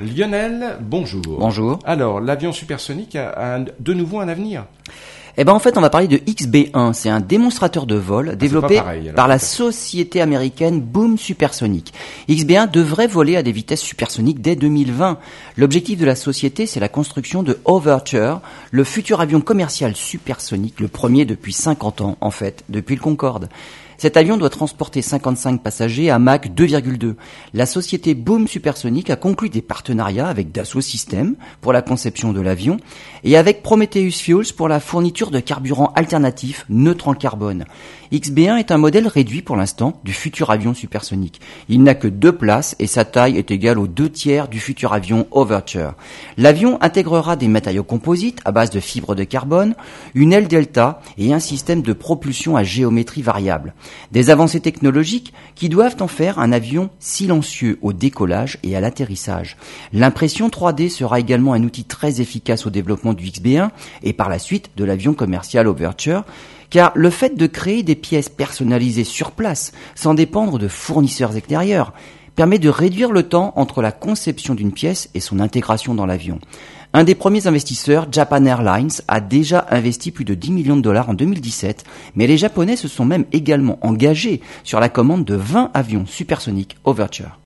Lionel, bonjour. Bonjour. Alors, l'avion supersonique a, de nouveau un avenir eh ben en fait, on va parler de XB1. C'est un démonstrateur de vol Ah, développé pareil, par la société américaine Boom Supersonic. XB1 devrait voler à des vitesses supersoniques dès 2020. L'objectif de la société, c'est la construction de Overture, le futur avion commercial supersonique, le premier depuis 50 ans en fait, depuis le Concorde. Cet avion doit transporter 55 passagers à Mach 2,2. La société Boom Supersonic a conclu des partenariats avec Dassault Systèmes pour la conception de l'avion et avec Prometheus Fuels pour la fourniture de carburant alternatif neutre en carbone. XB1 est un modèle réduit pour l'instant du futur avion supersonique. Il n'a que deux places et sa taille est égale aux deux tiers du futur avion Overture. L'avion intégrera des matériaux composites à base de fibres de carbone, une aile delta et un système de propulsion à géométrie variable. Des avancées technologiques qui doivent en faire un avion silencieux au décollage et à l'atterrissage. L'impression 3D sera également un outil très efficace au développement du XB1 et par la suite de l'avion commercial Overture, car le fait de créer des pièces personnalisées sur place, sans dépendre de fournisseurs extérieurs, permet de réduire le temps entre la conception d'une pièce et son intégration dans l'avion. Un des premiers investisseurs, Japan Airlines, a déjà investi plus de 10 millions de dollars en 2017, mais les Japonais se sont même également engagés sur la commande de 20 avions supersoniques Overture.